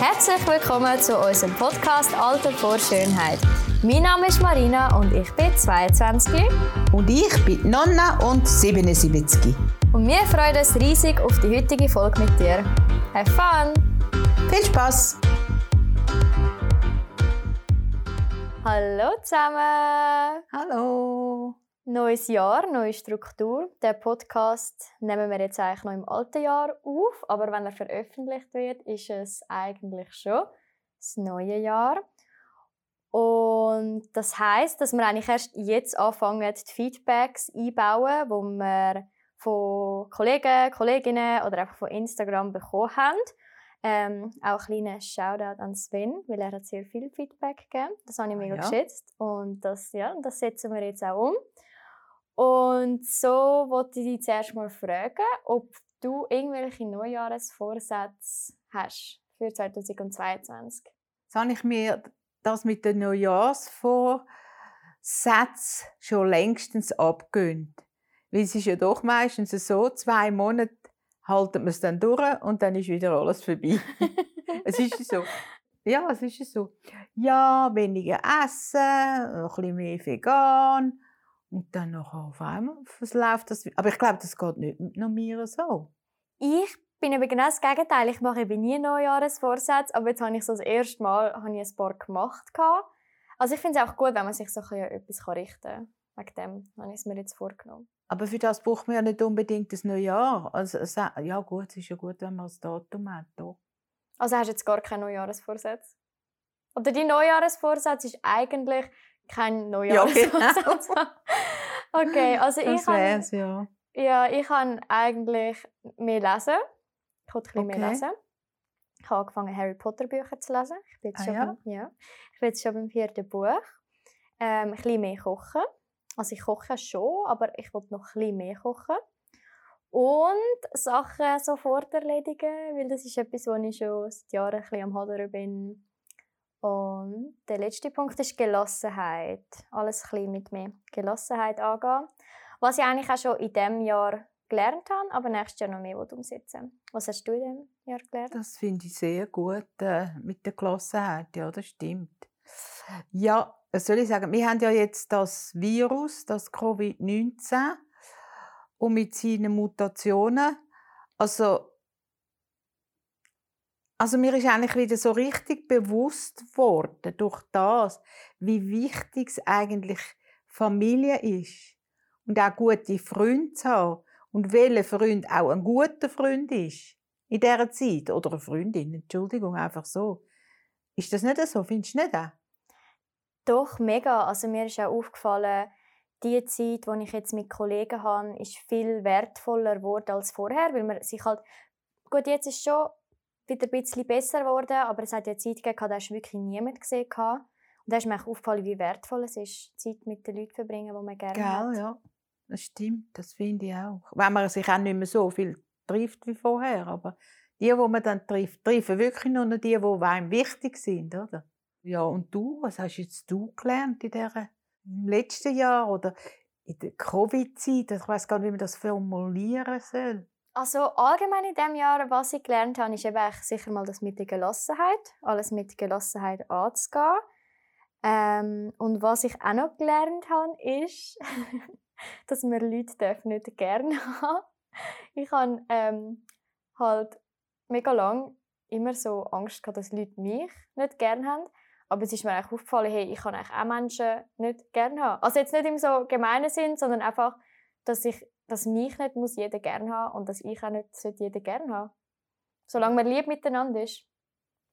Herzlich willkommen zu unserem Podcast Alter vor Schönheit. Mein Name ist Marina und ich bin 22. Und ich bin Nonna und 77. Und wir freuen uns riesig auf die heutige Folge mit dir. Have fun! Viel Spaß! Hallo zusammen! Hallo! Neues Jahr, neue Struktur. Der Podcast nehmen wir jetzt eigentlich noch im alten Jahr auf, aber wenn er veröffentlicht wird, ist es eigentlich schon das neue Jahr. Und das heißt, dass wir eigentlich erst jetzt anfangen, die Feedbacks einbauen, wo wir von Kollegen, Kolleginnen oder einfach von Instagram bekommen haben. Ähm, auch ein kleiner Shoutout an Sven, weil er hat sehr viel Feedback gegeben. Das habe ich mega ja. geschätzt und das, ja, das setzen wir jetzt auch um. Und so wollte ich dich zuerst mal fragen, ob du irgendwelche Neujahresvorsätze hast für 2022. Jetzt habe ich mir das mit den Neujahrsvorsätzen schon längstens abgewöhnt. Weil es ist ja doch meistens so, zwei Monate halten wir es dann durch und dann ist wieder alles vorbei. es ist so. Ja, es ist so. Ja, weniger essen, ein bisschen mehr vegan. Und dann noch auf einmal läuft das. Aber ich glaube, das geht nicht mit noch mir so. Ich bin eben genau das Gegenteil. Ich mache eben nie Neujahresvorsätze, aber jetzt habe ich so das erste Mal habe ich ein paar gemacht. Also ich finde es auch gut, wenn man sich so etwas richten kann. Wegen dem habe ich es mir jetzt vorgenommen. Aber für das braucht man ja nicht unbedingt das Neujahr. Also, ja gut, es ist ja gut, wenn man das Datum hat. Doch. Also hast du jetzt gar keinen Neujahresvorsatz? Oder die Neujahresvorsatz ist eigentlich kein Neujahresvorsatz? Ja, genau. okay, also das ich habe... ja. Ja, ich habe eigentlich mehr lesen. Ich wollte ein bisschen mehr Okay. lesen. Ich habe angefangen, Harry Potter Bücher zu lesen. Ich bin jetzt, Ah, schon, ja? beim, ja. ich bin jetzt schon beim vierten Buch. Ähm, ein bisschen mehr kochen. Also ich koche schon, aber ich wollte noch ein bisschen mehr kochen. Und Sachen sofort erledigen, weil das ist etwas, wo ich schon seit Jahren ein bisschen am Hadern bin. Und der letzte Punkt ist Gelassenheit. Alles ein bisschen mit mehr Gelassenheit angehen. Was ich eigentlich auch schon in diesem Jahr gelernt habe, aber nächstes Jahr noch mehr umsetzen Was hast du in diesem Jahr gelernt? Das finde ich sehr gut äh, mit der Gelassenheit. Ja, das stimmt. Ja, was soll ich sagen? Wir haben ja jetzt das Virus, das Covid-19 und mit seinen Mutationen. Also, also mir ist eigentlich wieder so richtig bewusst worden durch das, wie wichtig es eigentlich Familie ist und auch gute Freunde zu haben und welcher Freund auch ein guter Freund ist in dieser Zeit. Oder eine Freundin, Entschuldigung, einfach so. Ist das nicht so? Findest du nicht auch? Doch, mega. Also mir ist auch aufgefallen, die Zeit, die ich jetzt mit Kollegen habe, ist viel wertvoller geworden als vorher, weil man sich halt... Gut, jetzt ist schon wieder ein bisschen besser geworden, aber es hat ja Zeit gegeben, da hast du wirklich niemand gesehen. Und da ist mir auch aufgefallen, wie wertvoll es ist, Zeit mit den Leuten zu verbringen, die man gerne hat. Gell, ja. Das stimmt, das finde ich auch. Wenn man sich auch nicht mehr so viel trifft wie vorher, aber die, die man dann trifft, treffen wirklich nur noch die, die einem wichtig sind, oder? Ja, und du, was hast jetzt du gelernt in dieser, im letzten Jahr oder in der Covid-Zeit? Ich weiß gar nicht, wie man das formulieren soll. Also allgemein in diesem Jahr, was ich gelernt habe, ist eben sicher mal das mit der Gelassenheit. Alles mit Gelassenheit anzugehen. Ähm, und was ich auch noch gelernt habe, ist, dass wir Leute nicht gerne haben. Ich habe ähm, halt mega lang immer so Angst gehabt, dass Leute mich nicht gerne haben. Aber es ist mir eigentlich aufgefallen, hey, ich kann eigentlich auch Menschen nicht gerne haben. Also jetzt nicht im so gemeinen Sinn, sondern einfach, dass ich, dass mich nicht muss jeder gerne haben und dass ich auch nicht sollte jeder gerne haben. Solange man lieb miteinander ist,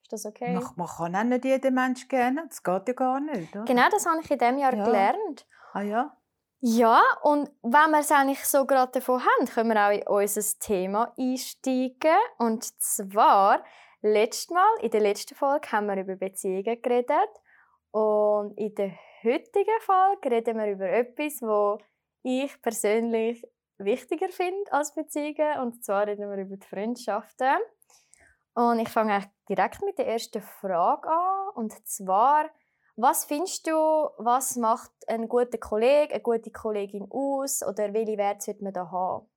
ist das okay. Man, man kann auch nicht jeden Mensch gerne, das geht ja gar nicht, oder? Genau, das habe ich in diesem Jahr Ja. gelernt. Ah ja? Ja, und wenn wir es eigentlich so gerade davon haben, können wir auch in unser Thema einsteigen. Und zwar, letztes Mal, in der letzten Folge, haben wir über Beziehungen geredet. Und in der heutigen Folge reden wir über etwas, wo ich persönlich wichtiger finde als Beziehungen. Und zwar reden wir über die Freundschaften. Und ich fange direkt mit der ersten Frage an. Und zwar, was findest du, was macht ein guter Kollege, eine gute Kollegin aus? Oder welche Werte sollte man da haben?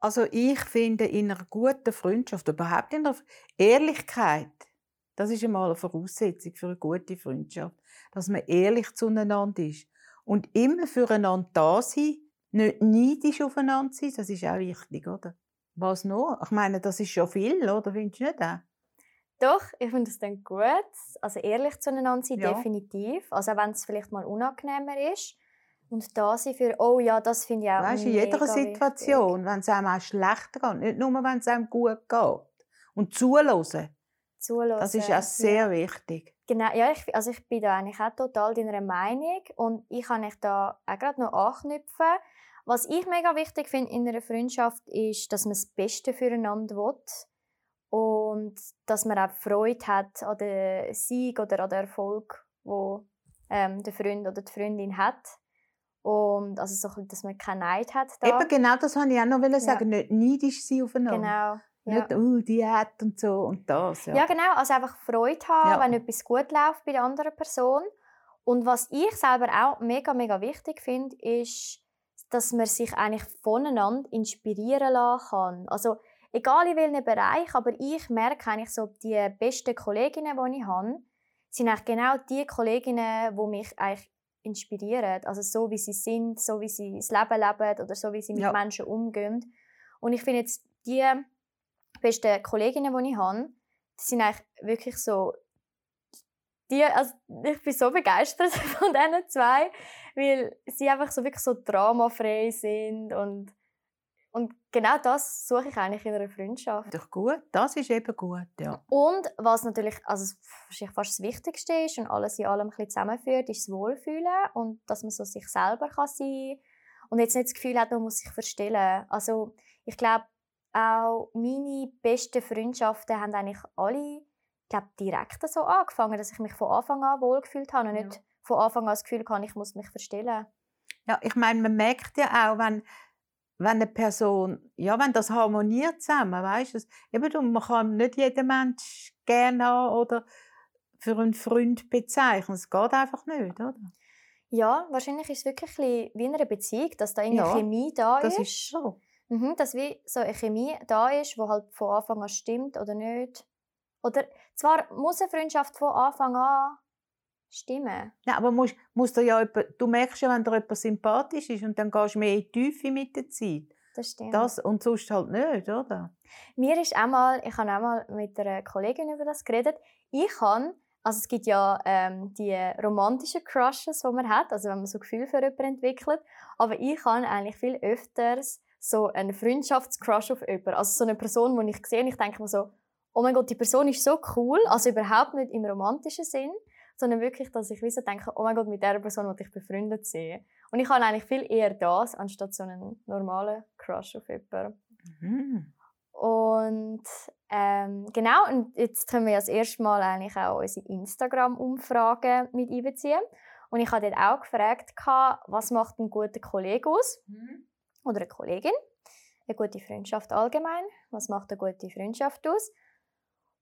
Also ich finde, in einer guten Freundschaft, überhaupt in der Ehrlichkeit, Das ist einmal eine Voraussetzung für eine gute Freundschaft, dass man ehrlich zueinander ist und immer füreinander da sein, nicht neidisch aufeinander sein, das ist auch wichtig, oder? Was noch? Ich meine, das ist schon viel, oder? Findest du nicht auch? Doch, ich finde das dann gut. Also ehrlich zueinander sein, Ja. definitiv. Also auch wenn es vielleicht mal unangenehmer ist. Und da sein für, oh ja, das finde ich auch Weißt in jeder Situation, wenn es einem auch schlecht geht, nicht nur, wenn es einem gut geht. Und zuhören, wichtig. Zuhören. das ist auch sehr wichtig. Genau, ja, ich, also ich bin da eigentlich auch total deiner Meinung und ich kann ich da auch gerade noch anknüpfen. Was ich mega wichtig finde in einer Freundschaft ist, dass man das Beste füreinander will und dass man auch Freude hat an den Sieg oder an den Erfolg, wo ähm, der Freund oder die Freundin hat und also so, bisschen, dass man keinen Neid hat da. Eben genau das wollte ich auch noch sagen. Nicht neidisch sein aufeinander. genau. Ja. Nicht, oh, die hat und so und das. Ja. Ja, genau. Also einfach Freude haben, Ja. wenn etwas gut läuft bei der anderen Person. Und was ich selber auch mega, mega wichtig finde, ist, dass man sich eigentlich voneinander inspirieren lassen kann. Also egal in welchem Bereich, aber ich merke eigentlich so, die besten Kolleginnen, die ich habe, sind eigentlich genau die Kolleginnen, die mich eigentlich inspirieren. Also so, wie sie sind, so, wie sie das Leben leben oder so, wie sie mit Ja. Menschen umgehen. Und ich finde jetzt, die besten Kolleginnen, die ich habe, sind eigentlich wirklich so die, also ich bin so begeistert von diesen zwei, weil sie einfach so wirklich so dramafrei sind und, und genau das suche ich eigentlich in einer Freundschaft. Doch gut, das ist eben gut, ja. Und was natürlich also wahrscheinlich fast das Wichtigste ist und alles in allem ein bisschen zusammenführt, ist das Wohlfühlen und dass man so sich selber kann sein und jetzt nicht das Gefühl hat, man muss sich verstellen. Also ich glaube, auch meine besten Freundschaften haben eigentlich alle glaube, direkt so angefangen, dass ich mich von Anfang an wohlgefühlt habe und Ja. nicht von Anfang an das Gefühl hatte, ich muss mich verstellen. Ja, ich meine, man merkt ja auch, wenn, wenn eine Person, ja, wenn das harmoniert zusammen, weißt du, eben, du, man kann nicht jeden Mensch gerne haben oder für einen Freund bezeichnen. Es geht einfach nicht, oder? Ja, wahrscheinlich ist es wirklich ein wie in einer Beziehung, dass da irgendwie Ja, Chemie da Das ist. ist so. Mhm, dass wie so eine Chemie da ist, wo halt von Anfang an stimmt oder nicht. Oder zwar muss eine Freundschaft von Anfang an stimmen. Ja, aber musst, musst du, ja jemand, du merkst ja, wenn dir jemand sympathisch ist und dann gehst du mehr in die Tiefe mit der Zeit. Das stimmt. Das, und sonst halt nicht, oder? Mir ist einmal, ich habe einmal mit einer Kollegin über das geredet. Ich kann, also es gibt ja ähm, die romantischen Crushes, die man hat, also wenn man so Gefühl für jemanden entwickelt. Aber ich habe eigentlich viel öfters so einen Freundschaftscrush auf jemanden. Also so eine Person, die ich sehe und ich denke mir so, oh mein Gott, die Person ist so cool. Also überhaupt nicht im romantischen Sinn, sondern wirklich, dass ich wie so denke, oh mein Gott, mit dieser Person will ich befreundet sein. Und ich habe eigentlich viel eher das, anstatt so einen normalen Crush auf jemanden. Mhm. Und ähm, genau, und jetzt können wir das erste Mal eigentlich auch unsere Instagram-Umfrage mit einbeziehen. Und ich habe dort auch gefragt, was macht ein guter Kollege aus? Oder eine Kollegin? Eine gute Freundschaft allgemein. Was macht eine gute Freundschaft aus?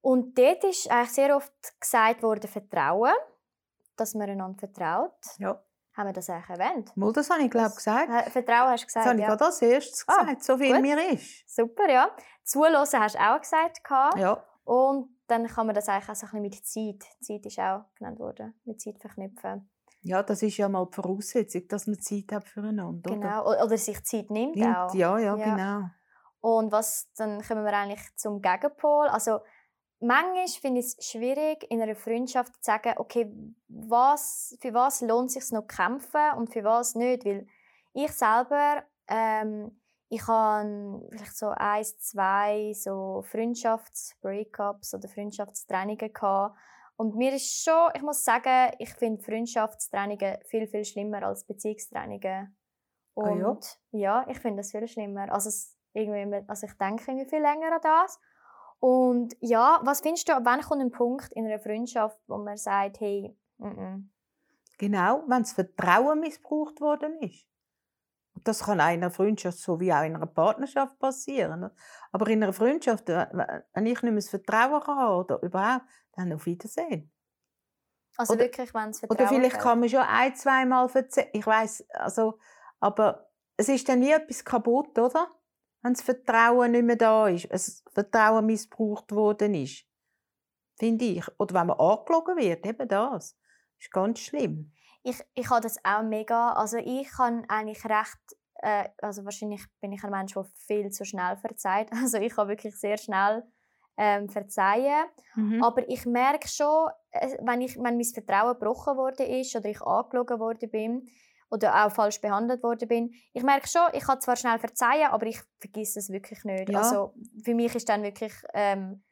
Und dort ist eigentlich sehr oft gesagt worden, Vertrauen. Dass man einander vertraut. Ja. Haben wir das eigentlich erwähnt? Mal, das habe ich, glaube ich, gesagt. Äh, Vertrauen hast du Das gesagt, habe ich ja. gerade als erstes Ah, gesagt, so viel gut. mir ist. Super, ja. Zuhören hast du auch gesagt. Ja. Und dann kann man das eigentlich auch so ein bisschen mit Zeit, Zeit ist auch genannt worden, mit Zeit verknüpfen. ja, das ist ja mal die Voraussetzung, dass man Zeit hat füreinander. Oder? Genau. O- Oder sich Zeit nimmt Nimmt, auch. Ja, ja, Ja. genau. Und was, dann kommen wir eigentlich zum Gegenpol. Also, manchmal finde ich es schwierig, in einer Freundschaft zu sagen, okay, was, für was lohnt es sich noch kämpfen und für was nicht. Weil ich selber, ähm, ich habe vielleicht so eins, zwei so Freundschafts-Breakups oder Freundschaftstrennungen gehabt. Und mir ist schon, ich muss sagen, ich finde Freundschaftstrennungen viel, viel schlimmer als Beziehungstrennungen. Ah ja? Und ja, ich finde das viel schlimmer. Also, es, irgendwie, also ich denke irgendwie viel länger an das. Und ja, was findest du, ab wann kommt ein Punkt in einer Freundschaft, wo man sagt, hey, mm -mm. Genau, wenn das Vertrauen missbraucht worden ist. Das kann auch in einer Freundschaft so wie auch in einer Partnerschaft passieren. Aber in einer Freundschaft, äh, wenn ich nicht mehr das Vertrauen haben oder überhaupt, dann auf Wiedersehen. Also Oder- wirklich, wenn es Vertrauen Oder vielleicht kann man schon ein, zweimal erzählen. Ich weiß, also, aber es ist dann nie etwas kaputt, oder? Wenn das Vertrauen nicht mehr da ist, es Vertrauen missbraucht worden ist. finde ich. Oder wenn man angelogen wird, eben das. Das ist ganz schlimm. Ich, ich habe das auch mega, also ich kann eigentlich recht, äh, also wahrscheinlich bin ich ein Mensch, der viel zu schnell verzeiht. Also ich habe wirklich sehr schnell ähm, verzeihen. Mhm. Aber ich merke schon, äh, wenn, ich, wenn mein Vertrauen gebrochen worden ist oder ich angelogen worden bin oder auch falsch behandelt worden bin, ich merke schon, ich kann zwar schnell verzeihen, aber ich vergesse es wirklich nicht. Ja. Also für mich ist dann wirklich, ähm,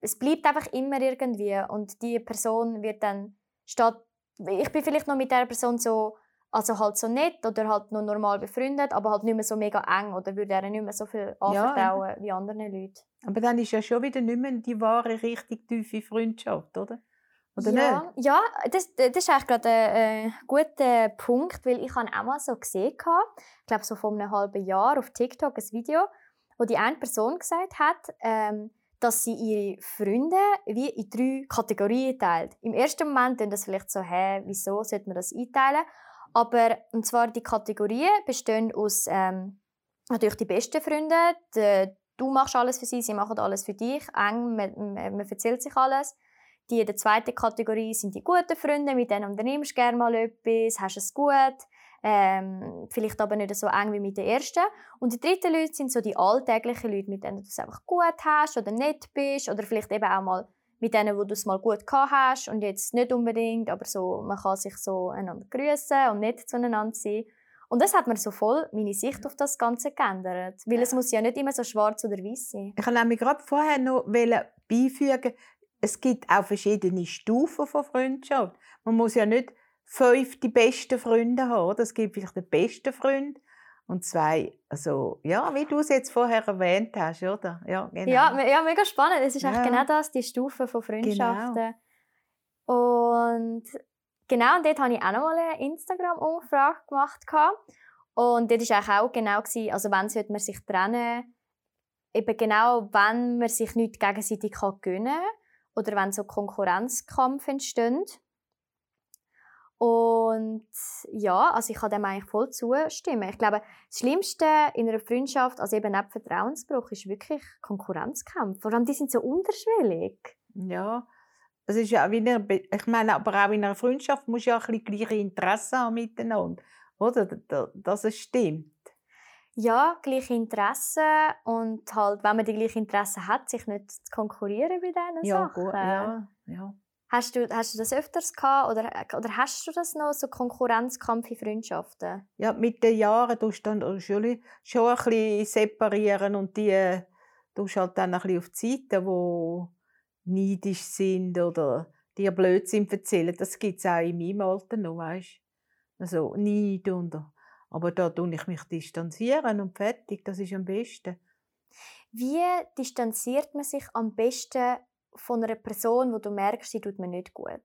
es bleibt einfach immer irgendwie und die Person wird dann statt, ich bin vielleicht noch mit der Person so also halt so nett oder halt noch normal befreundet, aber halt nicht mehr so mega eng oder würde er nicht mehr so viel anvertrauen wie anderen Leuten. Aber dann ist ja schon wieder nicht mehr die wahre, richtig tiefe Freundschaft, oder? Oder ja, nicht? ja das, das ist eigentlich gerade ein äh, guter Punkt, weil ich habe auch mal so gesehen, ich glaube so vor einem halben Jahr auf TikTok ein Video, wo die eine Person gesagt hat, ähm, dass sie ihre Freunde wie in drei Kategorien teilt. Im ersten Moment denkt das vielleicht so, hä, wieso sollte man das einteilen? Aber und zwar die Kategorien bestehen aus ähm, natürlich die besten Freunde. Die, du machst alles für sie, sie machen alles für dich. Eng, man, man, man erzählt sich alles. Die in der zweiten Kategorie sind die guten Freunde, mit denen unternimmst du gerne mal etwas, hast es gut. Ähm, vielleicht aber nicht so eng wie mit den ersten. Und die dritten Leute sind so die alltäglichen Leute, mit denen du es einfach gut hast oder nett bist oder vielleicht eben auch mal mit denen, wo du es mal gut gehabt hast und jetzt nicht unbedingt, aber so, man kann sich so einander grüßen und nett zueinander sein. Und das hat mir so voll meine Sicht auf das Ganze geändert. Weil es muss ja nicht immer so schwarz oder weiß sein. Ich wollte nämlich gerade vorher noch beifügen, es gibt auch verschiedene Stufen von Freundschaft. Man muss ja nicht fünf die besten Freunde haben. Oder? Es gibt vielleicht den besten Freund und zwei, also ja, wie du es jetzt vorher erwähnt hast, oder? Ja, genau. Ja, ja mega spannend. Es ist Ja. genau das, die Stufen von Freundschaften. Genau. Und genau, und dort habe ich auch noch mal eine Instagram-Umfrage gemacht. Und dort war auch genau, also wann sollte man sich trennen, eben genau, wenn man sich nicht gegenseitig gönnen kann oder wenn so Konkurrenzkampf entsteht. Und ja, also ich kann dem eigentlich voll zustimmen. Ich glaube, das Schlimmste in einer Freundschaft, also eben neben Vertrauensbruch, ist wirklich Konkurrenzkampf. Vor allem, die sind so unterschwellig. Ja, es ist ja wie in ich meine, aber auch in einer Freundschaft muss ja ein bisschen gleiche Interessen haben miteinander, oder? Da- da- Dass es stimmt. Ja, gleiche Interessen und halt, wenn man die gleichen Interessen hat, sich nicht zu konkurrieren bei diesen Ja, Sachen. gut, ja, ja. Hast, du, hast du das öfters gehabt oder, oder hast du das noch, so Konkurrenzkampf in Freundschaften? Ja, mit den Jahren tust du dann schon, schon ein bisschen separieren und die tust halt dann ein bisschen auf die Seite, wo neidisch sind oder dir Blödsinn erzählen. Das gibt es auch in meinem Alter noch, weißt Also Neid und... Aber da tue ich mich distanzieren und fertig, das ist am besten. Wie distanziert man sich am besten von einer Person, wo du merkst, sie tut mir nicht gut?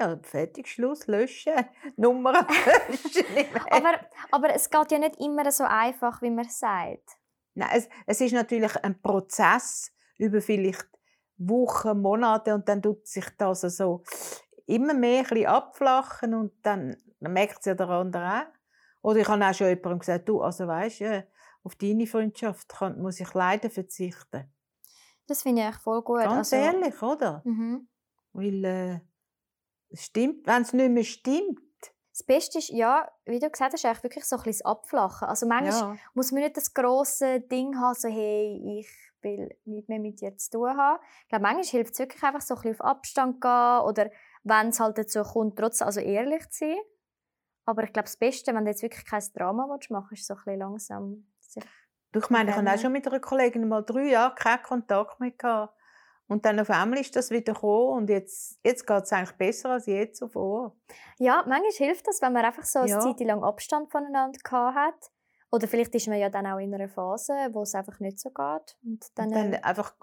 Ja, fertig, Schluss, löschen, Nummer löschen. Aber, aber es geht ja nicht immer so einfach, wie man sagt. Nein, es, es ist natürlich ein Prozess über vielleicht Wochen, Monate und dann tut sich das so immer mehr ein bisschen abflachen und dann, dann merkt es ja der andere auch. Oder ich habe auch schon jemandem gesagt, du, also weißt du, auf deine Freundschaft kann, muss ich leider verzichten. Das finde ich echt voll gut. Ganz also, ehrlich, oder? Mhm. Weil äh, es stimmt, wenn es nicht mehr stimmt. Das Beste ist, ja, wie du gesagt hast, eigentlich wirklich so ein bisschen das Abflachen. Also manchmal Ja, muss man nicht das große Ding haben, so hey, ich will nichts mehr mit dir zu tun haben. Ich glaube, manchmal hilft es wirklich einfach so ein bisschen auf Abstand gehen oder wenn es halt dazu kommt, trotzdem also ehrlich zu sein. Aber ich glaube, das Beste, wenn du jetzt wirklich kein Drama willst, machen ist so ein bisschen langsam sich du, ich meine, ich habe auch schon mit einer Kollegin mal drei Jahre keinen Kontakt mehr gehabt. Und dann auf einmal ist das wieder gekommen und jetzt, jetzt geht es eigentlich besser als je zuvor. Ja, manchmal hilft das, wenn man einfach so eine Ja. Zeit lang Abstand voneinander gehabt hat. Oder vielleicht ist man ja dann auch in einer Phase, wo es einfach nicht so geht. Und dann, Und dann äh, einfach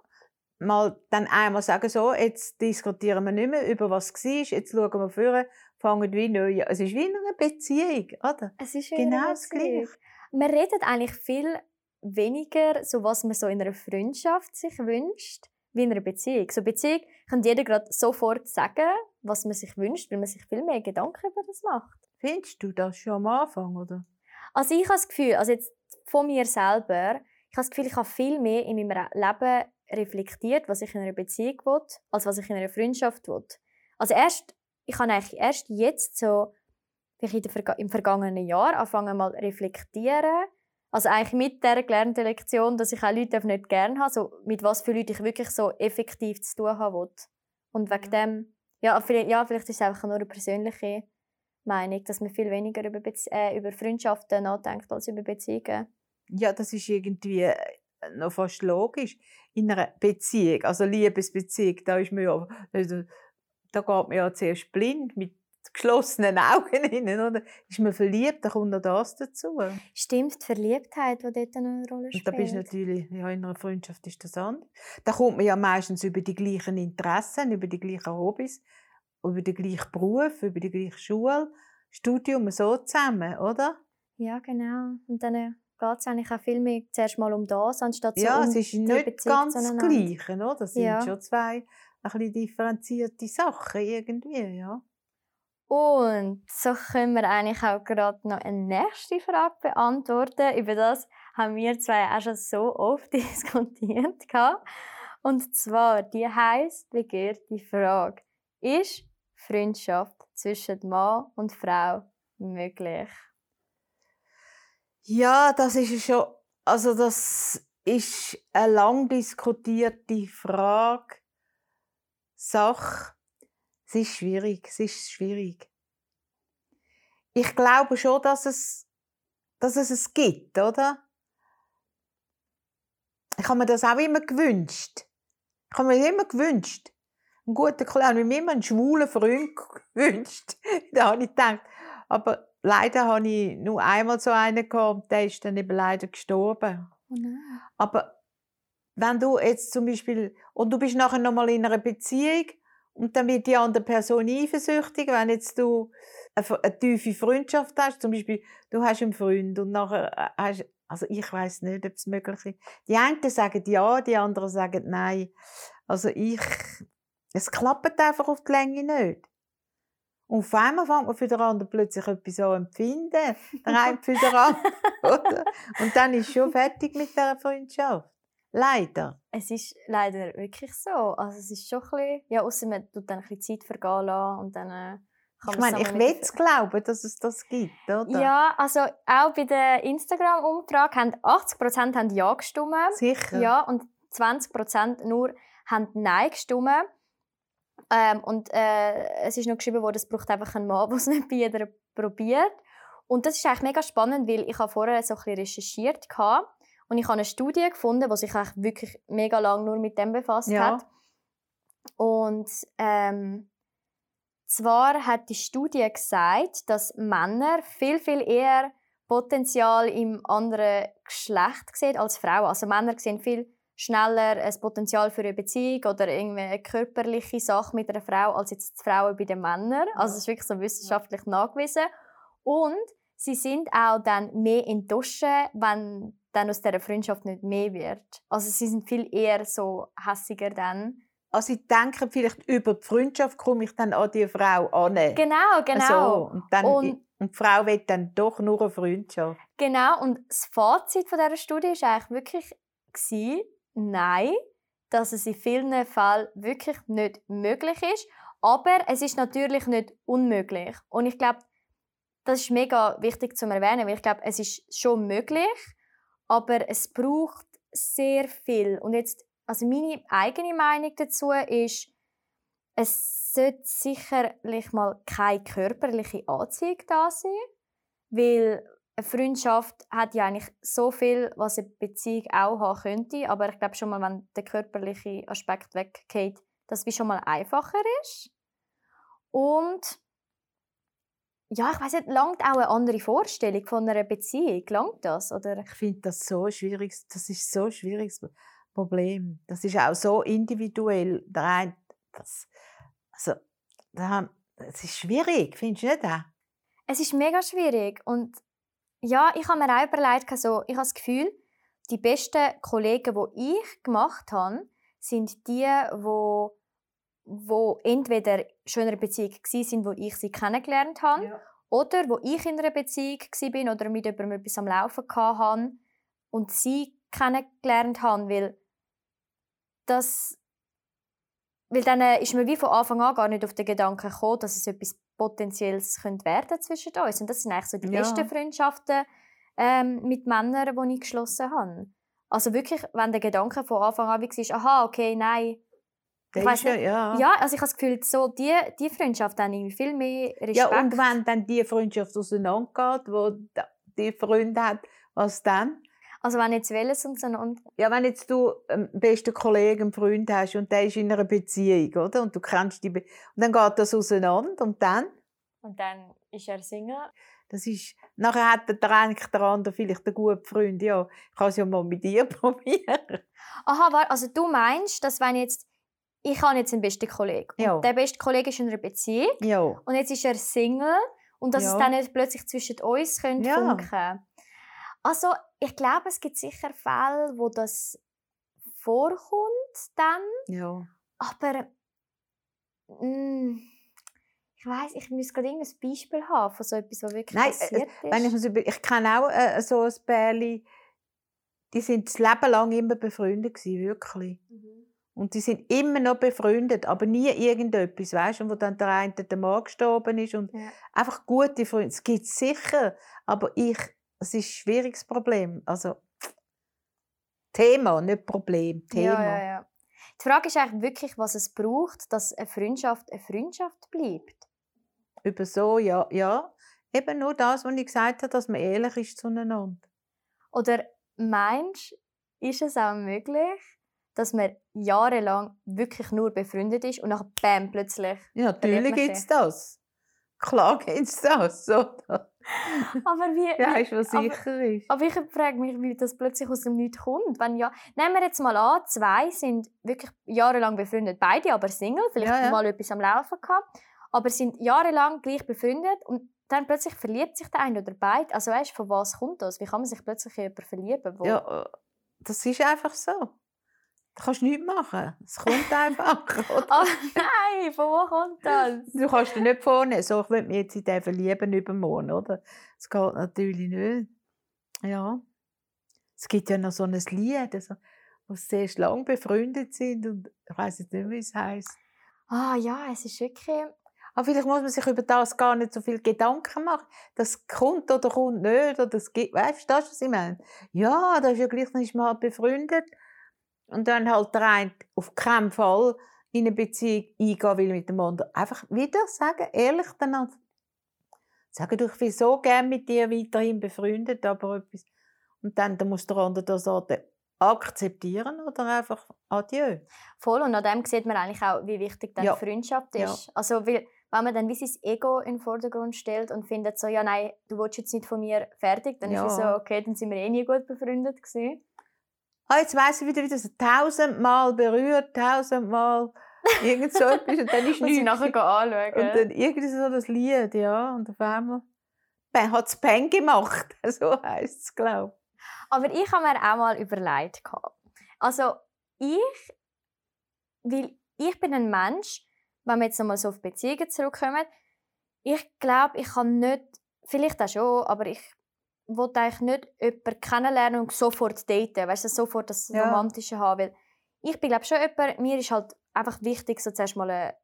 mal dann einmal sagen, so, jetzt diskutieren wir nicht mehr über was war, jetzt schauen wir vor, fangen wie neu an. Es ist wie in einer Beziehung, oder? es ist Genau eine das. Gleiche. Man redet eigentlich viel weniger, so was man so in einer Freundschaft sich wünscht, wie in einer Beziehung. So Beziehung kann jeder gerade sofort sagen, was man sich wünscht, weil man sich viel mehr Gedanken über das macht. Findest du das schon am Anfang, oder? Also ich habe das Gefühl, also jetzt von mir selber, ich habe das Gefühl, ich habe viel mehr in meinem Leben reflektiert, was ich in einer Beziehung will, als was ich in einer Freundschaft will. Also erst, ich habe eigentlich erst jetzt so, Verga im vergangenen Jahr anfangen mal reflektieren, also eigentlich mit der gelernten Lektion, dass ich auch Leute nicht gerne habe, so mit was für Leuten ich wirklich so effektiv zu tun habe Und wegen dem, ja vielleicht, ja, vielleicht ist es einfach nur eine persönliche Meinung, dass man viel weniger über, Bezie äh, über Freundschaften nachdenkt als über Beziehungen. Ja, das ist irgendwie äh, noch fast logisch. In einer Beziehung, also Liebesbeziehung, da ist man ja, also, da geht man ja zuerst blind mit geschlossenen Augen hinein, oder? Ist man verliebt, dann kommt noch das dazu. Stimmt, die Verliebtheit, die dort eine Rolle spielt. Und da bist natürlich, ja, in einer Freundschaft ist das anders. Da kommt man ja meistens über die gleichen Interessen, über die gleichen Hobbys, über den gleichen Beruf, über die gleiche Schule, Studium, so zusammen, oder? Ja, genau. Und dann äh, geht es eigentlich auch viel mehr zuerst mal um das, anstatt so ja, um es ist nicht ganz das Gleiche, oder? Das sind ja. schon zwei ein bisschen differenzierte Sachen irgendwie, ja. Und so können wir eigentlich auch gerade noch eine nächste Frage beantworten. Über das haben wir zwei auch schon so oft diskutiert. Und zwar, die heisst, wie geht die Frage, ist Freundschaft zwischen Mann und Frau möglich? Ja, das ist schon, also das ist eine lang diskutierte Frage, Sache. Es ist schwierig, es ist schwierig. Ich glaube schon, dass es, dass es es gibt, oder? Ich habe mir das auch immer gewünscht. Ich habe mir immer gewünscht. Ein guter Clown, wie mir immer einen schwulen Freund gewünscht. da habe ich gedacht. Aber leider habe ich nur einmal so einen gehabt, der ist dann eben leider gestorben. Oh Aber wenn du jetzt zum Beispiel, und du bist nachher nochmal in einer Beziehung und dann wird die andere Person eifersüchtig, wenn jetzt du eine, eine tiefe Freundschaft hast, zum Beispiel, du hast einen Freund und nachher äh, hast, also ich weiß nicht, ob es möglich ist. Die einen sagen ja, die anderen sagen nein. Also ich, es klappt einfach auf die Länge nicht. Und auf einmal fängt man für den anderen plötzlich etwas an empfinden. Der eine für den anderen. Und dann ist schon fertig mit der Freundschaft. Leider. Es ist leider wirklich so. Also es ist schon ein bisschen, ja, außer man tut dann ein bisschen Zeit vergehen lassen und dann äh, kann ich meine, ich will es glauben, dass es das gibt, oder? Ja, also auch bei der Instagram-Umfrage haben 80% haben Ja gestimmt. Sicher. Ja, und 20% nur haben Nein gestimmt. Ähm, und äh, es ist noch geschrieben worden, es braucht einfach einen Mann, der es nicht bei jeder probiert. Und das ist eigentlich mega spannend, weil ich habe vorher so ein bisschen recherchiert hatte und ich habe eine Studie gefunden, die sich eigentlich wirklich mega lange nur mit dem befasst ja. hat. Und ähm, zwar hat die Studie gesagt, dass Männer viel, viel eher Potenzial im anderen Geschlecht sehen als Frauen. Also Männer sehen viel schneller ein Potenzial für eine Beziehung oder irgendwie eine körperliche Sache mit einer Frau als jetzt die Frauen bei den Männern. Also es ist wirklich so wissenschaftlich nachgewiesen. Und sie sind auch dann mehr enttäuscht, wenn dann aus dieser Freundschaft nicht mehr wird. Also sie sind viel eher so hässiger dann. Also ich denke vielleicht über die Freundschaft komme ich dann an die Frau an. Genau, genau. Also, und, dann, und, und die Frau will dann doch nur eine Freundschaft. Genau, und das Fazit von dieser Studie war eigentlich wirklich, nein, dass es in vielen Fällen wirklich nicht möglich ist. Aber es ist natürlich nicht unmöglich. Und ich glaube, das ist mega wichtig zu erwähnen, weil ich glaube, es ist schon möglich, aber es braucht sehr viel. Und jetzt, also meine eigene Meinung dazu ist, es sollte sicherlich mal keine körperliche Anziehung da sein, weil eine Freundschaft hat ja eigentlich so viel, was eine Beziehung auch haben könnte, aber ich glaube schon mal, wenn der körperliche Aspekt weggeht, dass es schon mal einfacher ist. Und ja, ich weiß nicht, langt auch eine andere Vorstellung von einer Beziehung? Langt das? Oder? Ich finde das so schwierig. Das ist so ein schwieriges Problem. Das ist auch so individuell. das, also, das ist schwierig, findest du nicht? Auch? Es ist mega schwierig. Und ja, ich habe mir auch überlegt, also, ich habe das Gefühl, die besten Kollegen, die ich gemacht habe, sind die, die wo entweder schon in einer Beziehung waren, wo ich sie kennengelernt habe, ja. oder wo ich in einer Beziehung war oder mit jemandem etwas am Laufen hatte und sie kennengelernt habe, weil dass weil dann ist mir wie von Anfang an gar nicht auf den Gedanken gekommen, dass es etwas Potenzielles könnte werden zwischen uns. Und das sind eigentlich so die Ja. besten Freundschaften ähm, mit Männern, die ich geschlossen habe. Also wirklich, wenn der Gedanke von Anfang an war, aha, okay, nein. Ich weiss ja, ja. Ja, also ich habe das Gefühl, so die, die Freundschaft haben irgendwie viel mehr Respekt. Ja, und wenn dann die Freundschaft auseinandergeht, wo da- die Freund hat, was dann? Also wenn jetzt Welles und so und Ja, wenn jetzt du einen besten Kollegen, einen Freund hast und der ist in einer Beziehung, oder? Und du kennst die Be und dann geht das auseinander und dann? und dann ist er Single. Das ist, nachher hat der eigentlich der andere vielleicht einen guten Freund. Ja, ich kann es ja mal mit dir probieren. Aha, warte, also du meinst, dass wenn jetzt ich habe jetzt einen besten Kollegen und Ja. der beste Kollege ist in einer Beziehung Ja. und jetzt ist er Single und dass Ja. es dann nicht plötzlich zwischen uns könnte Ja. funken. Also ich glaube, es gibt sicher Fälle, wo das vorkommt dann, Ja. aber mm, ich weiß, ich müsste gerade irgendein Beispiel haben von so etwas, was wirklich Nein, äh, passiert ist. Wenn ich, über- ich kenne auch äh, so ein Pärchen, die sind das Leben lang immer befreundet gewesen, wirklich. Mhm. Und die sind immer noch befreundet, aber nie irgendetwas, weißt du, wo dann der eine der Mann gestorben ist und Ja. einfach gute Freunde. Es gibt sicher, aber ich, es ist ein schwieriges Problem. Also Thema, nicht Problem, Thema. Ja, ja, ja. Die Frage ist eigentlich wirklich, was es braucht, dass eine Freundschaft eine Freundschaft bleibt. Über so, ja, ja. Eben nur das, was ich gesagt habe, dass man ehrlich ist zueinander. Oder meinst du, ist es auch möglich, dass man jahrelang wirklich nur befreundet ist und nachher bam, plötzlich. Ja, natürlich gibt es das. Klar gibt es das. So. Aber wie. Ja, ist was aber, sicher ist. aber ich frage mich, wie das plötzlich aus dem Nichts kommt. Wenn ja, nehmen wir jetzt mal an, zwei sind wirklich jahrelang befreundet, beide aber Single, vielleicht Ja, ja. mal etwas am Laufen gehabt, aber sind jahrelang gleich befreundet und dann plötzlich verliebt sich der eine oder beide. Also weißt du, von was kommt das? Wie kann man sich plötzlich in jemanden verlieben? Ja, äh, das ist einfach so. Da kannst du nichts machen. Es kommt einfach. oder? Oh nein, von wo kommt das? Du kannst dir nicht vornehmen, so, ich will mich jetzt in den verlieben übermorgen, oder? Das geht natürlich nicht. Ja. Es gibt ja noch so ein Lied, also, wo sie sehr lang befreundet sind und ich weiß jetzt nicht, wie es heisst. Ah ja, es ist wirklich. Aber vielleicht muss man sich über das gar nicht so viel Gedanken machen. Das kommt oder kommt nicht, oder das gibt, weißt du, das, was ich meine? Ja, da ist ja gleich nicht mal befreundet. Und dann halt der eine auf keinen Fall in eine Beziehung eingehen will mit dem anderen. Einfach wieder sagen, ehrlich dann sagen, du, ich bin so gerne mit dir weiterhin befreundet, aber etwas. Und dann, dann muss der andere das sagen, akzeptieren oder einfach adieu. Voll. Und an dem sieht man eigentlich auch, wie wichtig dann Ja. Freundschaft Ja. ist. Also, weil, wenn man dann wie sein Ego in den Vordergrund stellt und findet so, ja, nein, du willst jetzt nicht von mir fertig, dann Ja. ist es so, okay, dann sind wir eh nie gut befreundet gewesen. Ah, jetzt weiss ich wieder, wie das tausendmal berührt, tausendmal irgend so etwas und dann ist ich nichts. nachher anschauen. Und dann irgendwie so das Lied, ja, und auf einmal hat es Peng gemacht, so heisst es, glaube Aber ich habe mir auch mal überlegt. Also, ich, weil ich bin ein Mensch, wenn wir jetzt nochmal so auf Beziehungen zurückkommen, ich glaube, ich kann nicht, vielleicht auch schon, aber ich wollte eigentlich nicht jemanden kennenlernen und sofort daten, weißt du, sofort das Ja. Romantische haben, weil ich bin glaube schon jemand, mir ist halt einfach wichtig, so zuerst mal eine,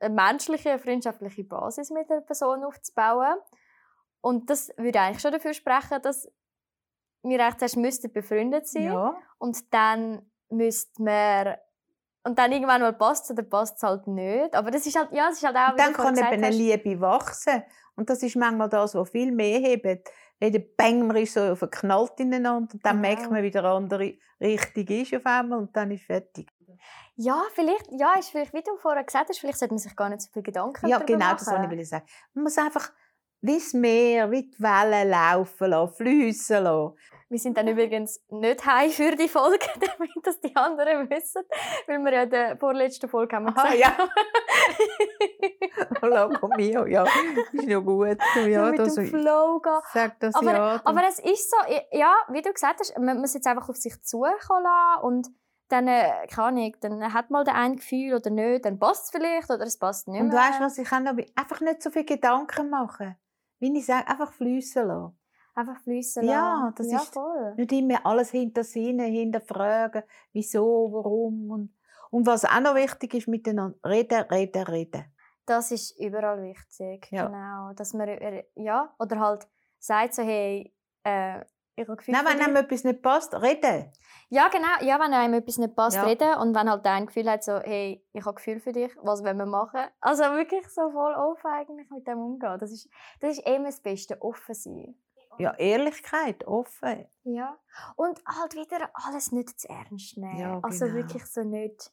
eine menschliche, eine freundschaftliche Basis mit der Person aufzubauen. Und das würde eigentlich schon dafür sprechen, dass wir eigentlich zuerst müssten befreundet sein Ja. und dann müsste man und dann irgendwann mal passt oder passt es halt nicht. Aber das ist halt, ja, es ist halt auch, Und dann kann eben eine Liebe wachsen. Und das ist manchmal das, was viel mehr hebt. Jeder Bang, man ist so verknallt ineinander und dann Genau. merkt man, wie der andere richtig ist auf einmal und dann ist fertig. Ja, vielleicht, ja, ist vielleicht, wie du vorher gesagt hast, vielleicht sollte man sich gar nicht so viel Gedanken Ja, genau machen. das, was ich sagen. Man muss einfach wie das Meer, wie die Wellen laufen lassen, fliessen lassen. Wir sind dann übrigens nicht heim für die Folge, damit das die anderen wissen, weil wir ja in der vorletzten Folge haben Aha, gesagt, ja. Logo mio, ja, ist noch gut. Ja, mit das, dem Flow gehen. sag das Aber- ja. Aber es ist so, ja, wie du gesagt hast, man muss jetzt einfach auf sich zukommen lassen und dann, äh, keine Ahnung, dann hat mal der ein Gefühl oder nicht, dann passt es vielleicht oder es passt nicht Und mehr. weißt du, was ich auch noch? Einfach nicht so viel Gedanken machen. Wie ich sage, einfach fließen lassen. Einfach fließen Ja, lassen. das ja, ist- voll. Nicht immer alles hinter Sinne hinterfragen, wieso, warum. Und Und was auch noch wichtig ist, miteinander reden, reden, reden. Das ist überall wichtig. Ja. Genau. Dass man, ja, oder halt sagt so, hey, äh, ich habe Gefühl Nein, wenn einem etwas nicht passt, reden. Ja, genau. Ja, wenn einem etwas nicht passt, Ja. reden. Und wenn halt ein Gefühl hat, so, hey, ich habe Gefühl für dich, was wollen wir machen? Also wirklich so voll offen eigentlich mit dem umgehen. Das ist, das ist immer das Beste, offen sein. Ja, Ehrlichkeit, offen. Ja. Und halt wieder alles nicht zu ernst nehmen. Ja, Also genau. wirklich so nicht,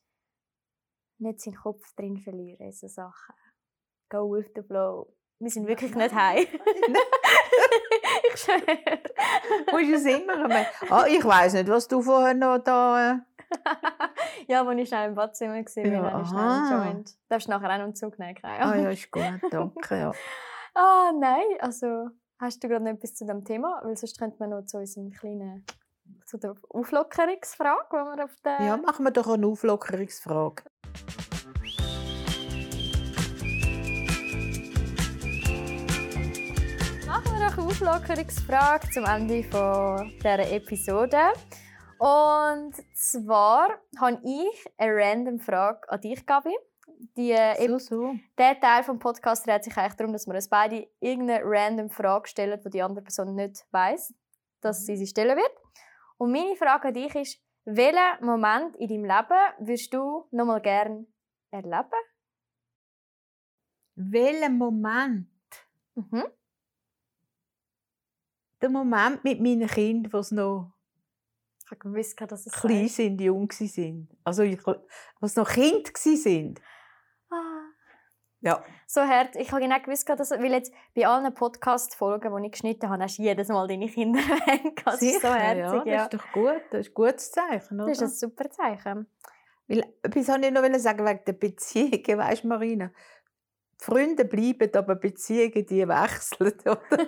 nicht seinen Kopf drin verlieren so Sachen. Go with the flow. Wir sind wirklich nicht high. ich schwöre. Musst du es immer mehr. Ah, ich weiß nicht, was du vorher noch da. Äh... ja, als ich schnell im Badzimmer war, Ja, habe ich schnell Joint. Darfst du nachher auch noch einen Zug nehmen? Ah ja, ist gut, danke. Ja. Ah, nein, also hast du gerade noch etwas zu dem Thema? Weil sonst könnte man noch zu unserem kleinen zu der Auflockerungsfrage, die wir auf der ja, machen wir doch eine Auflockerungsfrage. Machen wir doch eine Auflockerungsfrage zum Ende von dieser Episode. Und zwar habe ich eine random Frage an dich, Gabi. Die, äh, So, so. der Teil des Podcasts dreht sich eigentlich darum, dass wir uns beide irgendeine random Frage stellen, die die andere Person nicht weiß, dass sie sie stellen wird. Und meine Frage an dich ist, welchen Moment in deinem Leben würdest du noch mal gerne erleben? Welchen Moment? Mhm. Der Moment mit meinen Kindern, die sie noch Ich gewusst, dass es klein sind, jung sind. Also, was noch Kind sind. Ja. So hart. Ich habe genau gewusst, dass, weil jetzt bei allen Podcast-Folgen, die ich geschnitten habe, hast du jedes Mal deine Kinder erwähnt. Das ist so Sicher, herzig. ja, Ja, das ist doch gut. Das ist ein gutes Zeichen, oder? Das ist ein super Zeichen. Weil, etwas wollte ich noch sagen wegen der Beziehungen, weißt du, Marina? Die Freunde bleiben, aber Beziehungen, die wechseln, oder?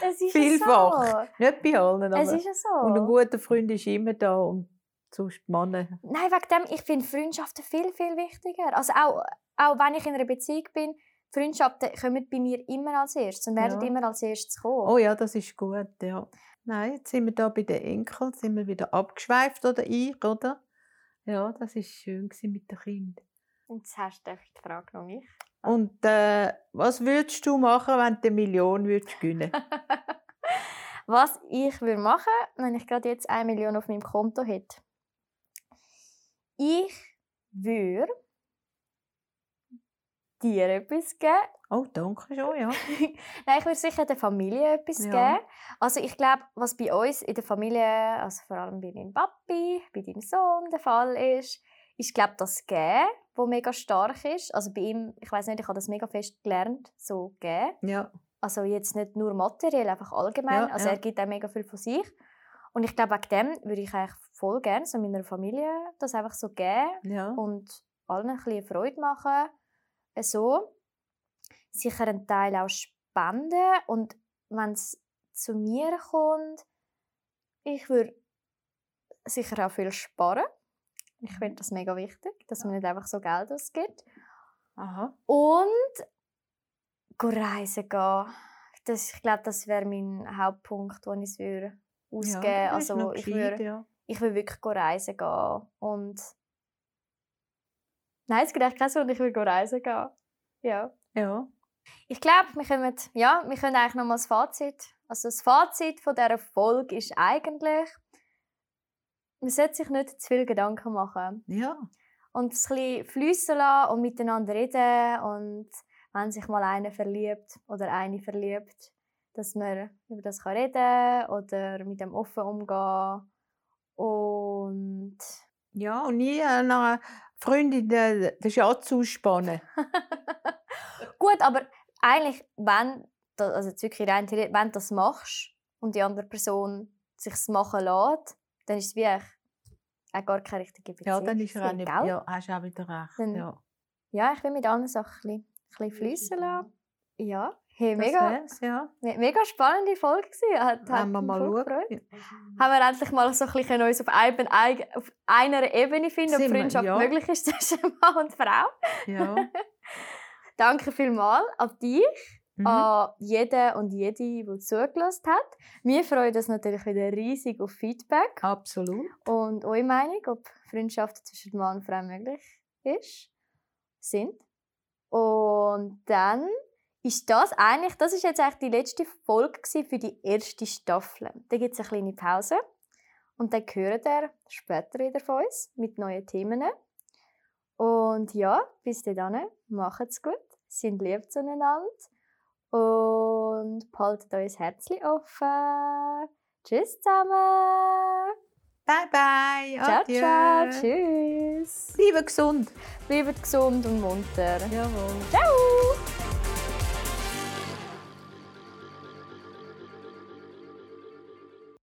Es ist Vielfach. Nicht bei allen, so. Es aber... ist so. Und ein guter Freund ist immer da und sonst die Männer. Nein, wegen dem, ich finde Freundschaften viel, viel wichtiger. Also auch, auch wenn ich in einer Beziehung bin, Freundschaften kommen bei mir immer als erstes und werden Ja. immer als erstes kommen. Oh ja, das ist gut, ja. Nein, jetzt sind wir da bei den Enkeln, sind wir wieder abgeschweift, oder ich, oder? Ja, das war schön mit den Kindern. Und jetzt hast du die Frage noch mich. Und äh, was würdest du machen, wenn du eine Million würdest gewinnen Was ich würde machen, wenn ich gerade jetzt eine Million auf meinem Konto hätte. Ich würde dir etwas geben. Oh, danke schon, ja. Nein, ich würde sicher der Familie etwas Ja. geben. Also ich glaube, was bei uns in der Familie, also vor allem bei deinem Papi, bei deinem Sohn der Fall ist, ist glaube das Geben, wo mega stark ist. Also bei ihm, ich weiß nicht, ich habe das mega fest gelernt, so geben. Ja, Also jetzt nicht nur materiell, einfach allgemein. Ja, also ja. er gibt auch mega viel von sich. Und ich glaube, wegen dem würde ich eigentlich voll gerne so meiner Familie das einfach so geben ja. und allen ein bisschen Freude machen. So. Sicher einen Teil auch spenden. Und wenn es zu mir kommt, ich würde sicher auch viel sparen. Ich finde das mega wichtig, dass man nicht einfach so Geld ausgibt. Aha. Und reisen gehen. Das, ich glaube, das wäre mein Hauptpunkt, den ich es würde ausgeben Ja, Also ich würde ja. ich will wirklich reisen gehen. Und Nein, es gibt echt keinen Grund, ich will go reisen gehen. Ja. Ja. Ich glaube, wir können, ja, wir können eigentlich noch mal das Fazit. Also das Fazit von dieser Folge ist eigentlich, man sollte sich nicht zu viel Gedanken machen. Ja. Und es ein bisschen fliessen lassen und miteinander reden. Und wenn sich mal einer verliebt oder eine verliebt, dass man über das kann reden oder mit dem offen umgehen. Und Ja, und nie einer Freundin den, Schatz ausspannen. Gut, aber eigentlich, wenn, also jetzt wirklich rein wenn du das machst und die andere Person sich machen lässt, dann ist es wie auch gar keine richtige Beziehung. Ja, dann ist er auch nicht. Ja, hast du auch wieder recht. Dann- ja. ja, ich will mit allen Sachen ein bisschen, ein bisschen fließen lassen. Ja, hey, mega, wär's, ja. me- mega spannende Folge gewesen. Hat, hat wir mal schauen. gefreut. Haben wir endlich mal so ein bisschen uns auf, ein, auf einer Ebene finden, ob Freundschaft ja. möglich ist zwischen Mann und Frau. Ja. Danke vielmals an dich. Mhm. an jeden und jede, die zugelassen hat. Wir freuen uns natürlich wieder riesig auf Feedback Absolut. und eure Meinung, ob Freundschaften zwischen Mann und Frau möglich ist, sind. Und dann ist das eigentlich, das ist jetzt eigentlich die letzte Folge für die erste Staffel. Da gibt es eine kleine Pause und dann hören ihr später wieder von uns mit neuen Themen. Und ja, bis dann, macht's gut, sind lieb zueinander und behaltet euch Herzchen offen. Tschüss zusammen! Bye bye! Ciao, Adieu. ciao! Tschüss! Bleibt gesund! Bleibt gesund und munter! Jawohl! Ciao!